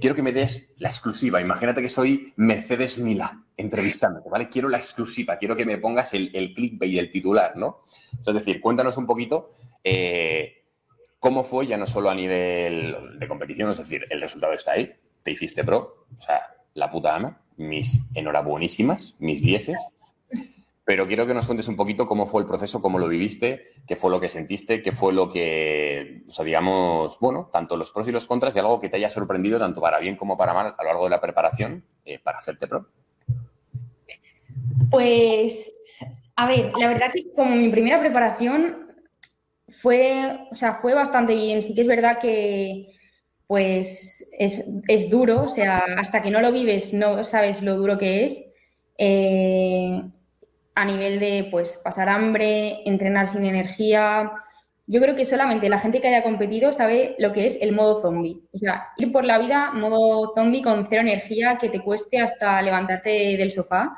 quiero que me des la exclusiva. Imagínate que soy Mercedes Mila entrevistándote, ¿vale? Quiero la exclusiva, quiero que me pongas el, el clickbait el titular, ¿no? Es decir, cuéntanos un poquito eh, cómo fue, ya no solo a nivel de competición, es decir, el resultado está ahí, te hiciste pro, o sea, la puta ama, mis enhorabuenísimas, mis dieces, pero quiero que nos cuentes un poquito cómo fue el proceso, cómo lo viviste, qué fue lo que sentiste, qué fue lo que, o sea, digamos, bueno, tanto los pros y los contras y algo que te haya sorprendido tanto para bien como para mal a lo largo de la preparación eh, para hacerte pro. Pues, a ver, la verdad que como mi primera preparación fue, o sea, fue bastante bien. Sí que es verdad que, pues, es, es duro, o sea, hasta que no lo vives no sabes lo duro que es. Eh, a nivel de pues pasar hambre, entrenar sin energía. Yo creo que solamente la gente que haya competido sabe lo que es el modo zombie. O sea, ir por la vida modo zombie con cero energía que te cueste hasta levantarte del sofá.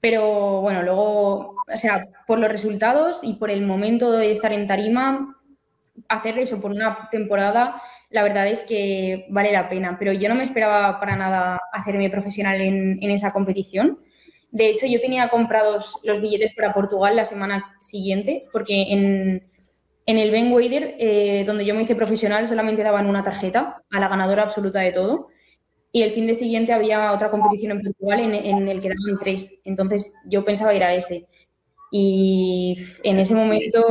Pero bueno, luego, o sea, por los resultados y por el momento de estar en tarima, hacer eso por una temporada, la verdad es que vale la pena. Pero yo no me esperaba para nada hacerme profesional en, en esa competición. De hecho, yo tenía comprados los billetes para Portugal la semana siguiente, porque en, el Ben Wader, eh, donde yo me hice profesional, solamente daban una tarjeta a la ganadora absoluta de todo. Y el fin de siguiente había otra competición en Portugal en, en el que daban tres. Entonces yo pensaba ir a ese. Y en ese momento...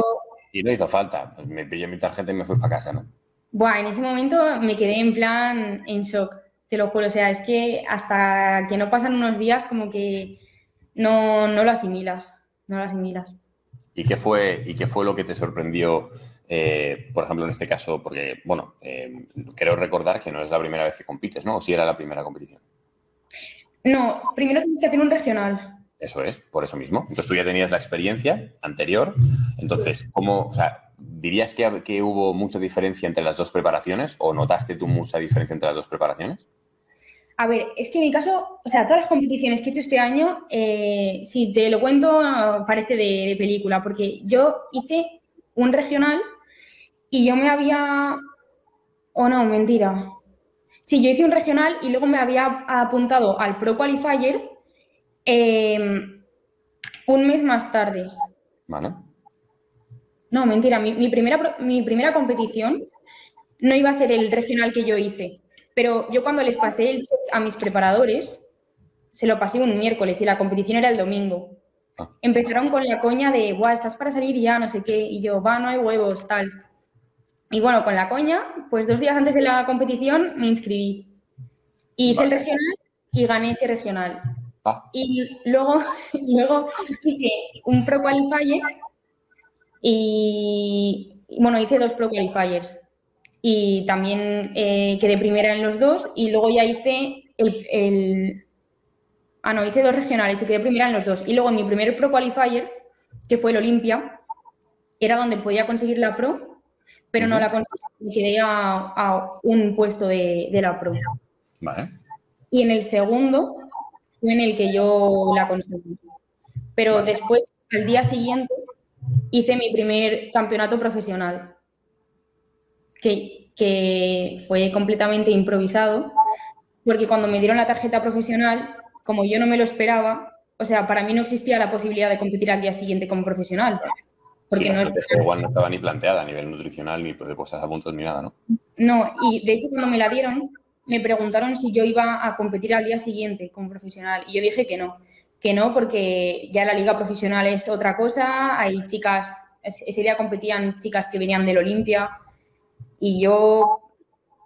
Y no hizo falta. Pues me pillé mi tarjeta y me fui para casa, ¿no? Buah, en ese momento me quedé en plan en shock, te lo juro. O sea, es que hasta que no pasan unos días como que no, no lo asimilas, no lo asimilas. ¿Y qué fue, y qué fue lo que te sorprendió, eh, por ejemplo, en este caso? Porque, bueno, eh, creo recordar que no es la primera vez que compites, ¿no? ¿O si era la primera competición? No, primero tienes que hacer un regional. Eso es, por eso mismo. Entonces tú ya tenías la experiencia anterior. Entonces, ¿cómo, o sea, dirías que, que hubo mucha diferencia entre las dos preparaciones o notaste tú mucha diferencia entre las dos preparaciones? A ver, es que en mi caso, o sea, todas las competiciones que he hecho este año, eh, si te lo cuento, parece de, película, porque yo hice un regional y yo me había. O oh, no, mentira. Sí, yo hice un regional y luego me había apuntado al Pro Qualifier em, un mes más tarde. Vale. No, mentira. Mi, primera, mi primera competición no iba a ser el regional que yo hice. Pero yo cuando les pasé el check a mis preparadores, se lo pasé un miércoles y la competición era el domingo. Ah. Empezaron con la coña de, guau, estás para salir ya, no sé qué, y yo, va, no hay huevos, tal. Y bueno, con la coña, pues dos días antes de la competición me inscribí. hice el regional y gané ese regional. Ah. Y luego, luego hice un Pro Qualifier y, bueno, hice dos Pro Qualifiers y también eh, quedé primera en los dos y luego ya hice el, Ah, no, hice dos regionales y quedé primera en los dos. Y luego mi primer Pro Qualifier, que fue el Olimpia, era donde podía conseguir la Pro, pero no la conseguí y quedé a, un puesto de, la Pro. Vale. Y en el segundo fue en el que yo la conseguí. Pero después, al día siguiente, hice mi primer campeonato profesional que, fue completamente improvisado, porque cuando me dieron la tarjeta profesional, como yo no me lo esperaba, o sea, para mí no existía la posibilidad de competir al día siguiente como profesional. Porque no, igual no estaba ni planteada a nivel nutricional, ni de puestas a puntos, ni nada, ¿no? No, y de hecho cuando me la dieron, me preguntaron si yo iba a competir al día siguiente como profesional. Y yo dije que no, que no, porque ya la liga profesional es otra cosa, hay chicas, ese día competían chicas que venían del Olimpia, y yo,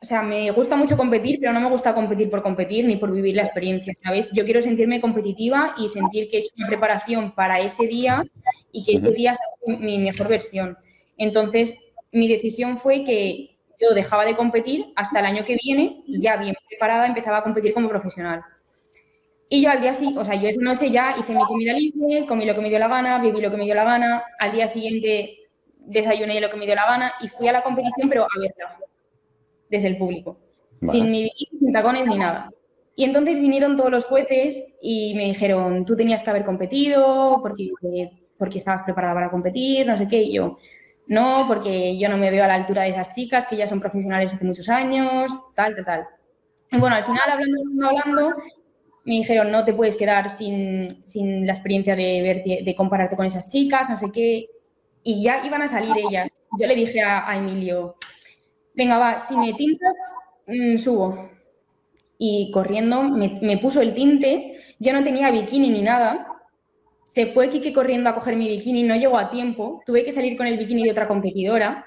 o sea, me gusta mucho competir, pero no me gusta competir por competir ni por vivir la experiencia, ¿sabes? Yo quiero sentirme competitiva y sentir que he hecho una preparación para ese día y que ese día es mi mejor versión. Entonces, mi decisión fue que yo dejaba de competir hasta el año que viene y ya bien preparada empezaba a competir como profesional. Y yo al día siguiente, o sea, yo esa noche ya hice mi comida libre, comí lo que me dio la gana, viví lo que me dio la gana, al día siguiente desayuné lo que me dio la gana y fui a la competición, pero a verla, desde el público, sin ni sin tacones ni nada. Y entonces vinieron todos los jueces y me dijeron, tú tenías que haber competido porque, porque estabas preparada para competir, no sé qué, y yo, no, porque yo no me veo a la altura de esas chicas que ya son profesionales hace muchos años, tal, tal, tal. Y bueno, al final, hablando, hablando, me dijeron, no te puedes quedar sin, la experiencia de, ver, de compararte con esas chicas, no sé qué. Y ya iban a salir ellas. Yo le dije a, Emilio, venga, va, si me tintas, mm, subo. Y corriendo me, me, puso el tinte, yo no tenía bikini ni nada. Se fue Kike corriendo a coger mi bikini, no llegó a tiempo. Tuve que salir con el bikini de otra competidora.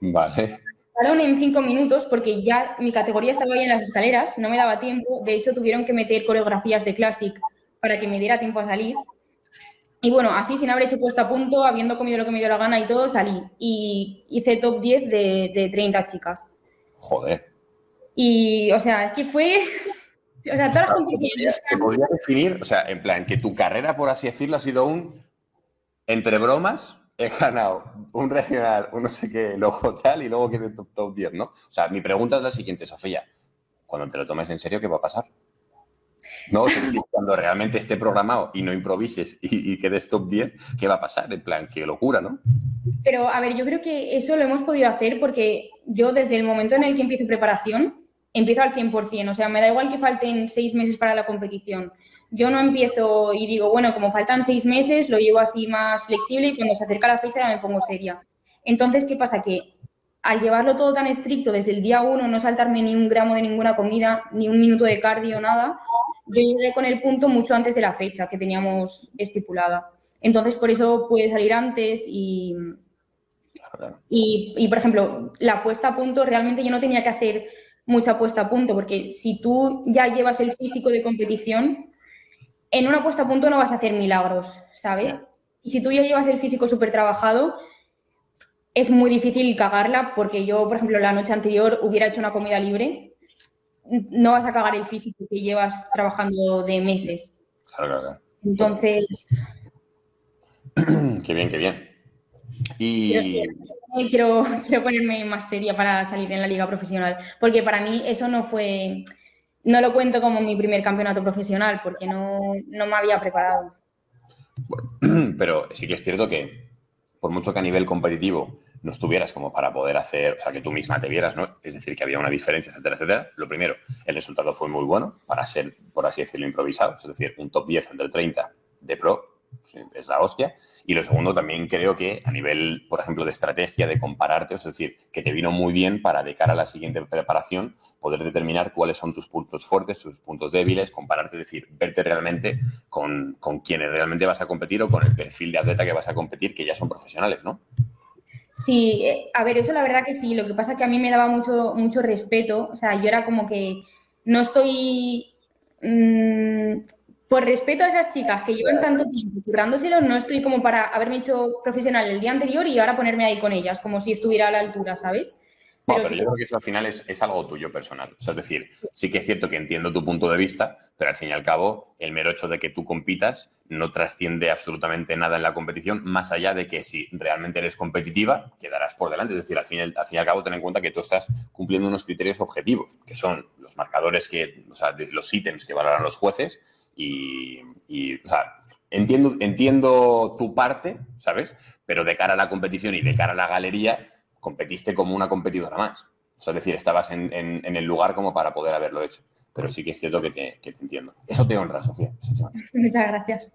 Vale en cinco minutos porque ya mi categoría estaba ahí en las escaleras, no me daba tiempo. De hecho, tuvieron que meter coreografías de Classic para que me diera tiempo a salir. Y bueno, así sin haber hecho puesta a punto, habiendo comido lo que me dio la gana y todo, salí. Y hice top 10 de, de 30 chicas. Joder. Y, o sea, es que fue... O sea, toda la Se podría definir, o sea, en plan, que tu carrera, por así decirlo, ha sido un entre bromas, he ganado un regional, un no sé qué, luego tal, y luego quedé top, top 10, ¿no? O sea, mi pregunta es la siguiente, Sofía. Cuando te lo tomes en serio, ¿qué va a pasar? No, cuando realmente esté programado y no improvises y, quedes top 10, ¿qué va a pasar? En plan, qué locura, ¿no? Pero, a ver, yo creo que eso lo hemos podido hacer porque yo desde el momento en el que empiezo preparación, empiezo al 100%. O sea, me da igual que falten seis meses para la competición yo no empiezo y digo, bueno, como faltan seis meses, lo llevo así más flexible y cuando se acerca la fecha ya me pongo seria. Entonces, ¿qué pasa? Que al llevarlo todo tan estricto desde el día uno, no saltarme ni un gramo de ninguna comida, ni un minuto de cardio, nada, yo llegué con el punto mucho antes de la fecha que teníamos estipulada. Entonces, por eso puede salir antes y, y, y, por ejemplo, la puesta a punto, realmente yo no tenía que hacer mucha puesta a punto, porque si tú ya llevas el físico de competición, en una puesta a punto no vas a hacer milagros, ¿sabes? Y si tú ya llevas el físico súper trabajado, es muy difícil cagarla porque yo, por ejemplo, la noche anterior hubiera hecho una comida libre. No vas a cagar el físico que llevas trabajando de meses. Claro, claro. Entonces. qué bien, qué bien. Y. quiero, quiero ponerme más seria para salir en la liga profesional. Porque para mí eso no fue no lo cuento como mi primer campeonato profesional porque no, me había preparado. pero sí que es cierto que por mucho que a nivel competitivo no estuvieras como para poder hacer, o sea, que tú misma te vieras, ¿no? Es decir, que había una diferencia, etcétera, etcétera. Lo primero, el resultado fue muy bueno para ser, por así decirlo, improvisado. Es decir, un top 10 entre 30 de pro es la hostia. Y lo segundo, también creo que a nivel, por ejemplo, de estrategia, de compararte, es decir, que te vino muy bien para de cara a la siguiente preparación poder determinar cuáles son tus puntos fuertes, tus puntos débiles, compararte, es decir, verte realmente con, con quienes realmente vas a competir o con el perfil de atleta que vas a competir, que ya son profesionales, ¿no? Sí, eh, a ver, eso la verdad que sí. Lo que pasa es que a mí me daba mucho, mucho respeto. O sea, yo era como que no estoy. Mm, por respeto a esas chicas que llevan tanto tiempo currándoselo, no estoy como para haberme hecho profesional el día anterior y ahora ponerme ahí con ellas, como si estuviera a la altura, ¿sabes? Pero, yo creo que eso al final es, algo tuyo personal. O sea, es decir, sí que es cierto que entiendo tu punto de vista, pero al fin y al cabo, el mero hecho de que tú compitas no trasciende absolutamente nada en la competición, más allá de que si realmente eres competitiva, quedarás por delante. Es decir, al fin, al fin y al cabo, ten en cuenta que tú estás cumpliendo unos criterios objetivos, que son los marcadores que, o sea, los ítems que valoran los jueces y, o sea, entiendo, entiendo tu parte, ¿sabes? Pero de cara a la competición y de cara a la galería, competiste como una competidora más. Es decir, estabas en, el lugar como para poder haberlo hecho. Pero sí que es cierto que te, que te entiendo. Eso te honra, Sofía. Muchas gracias.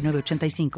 906985.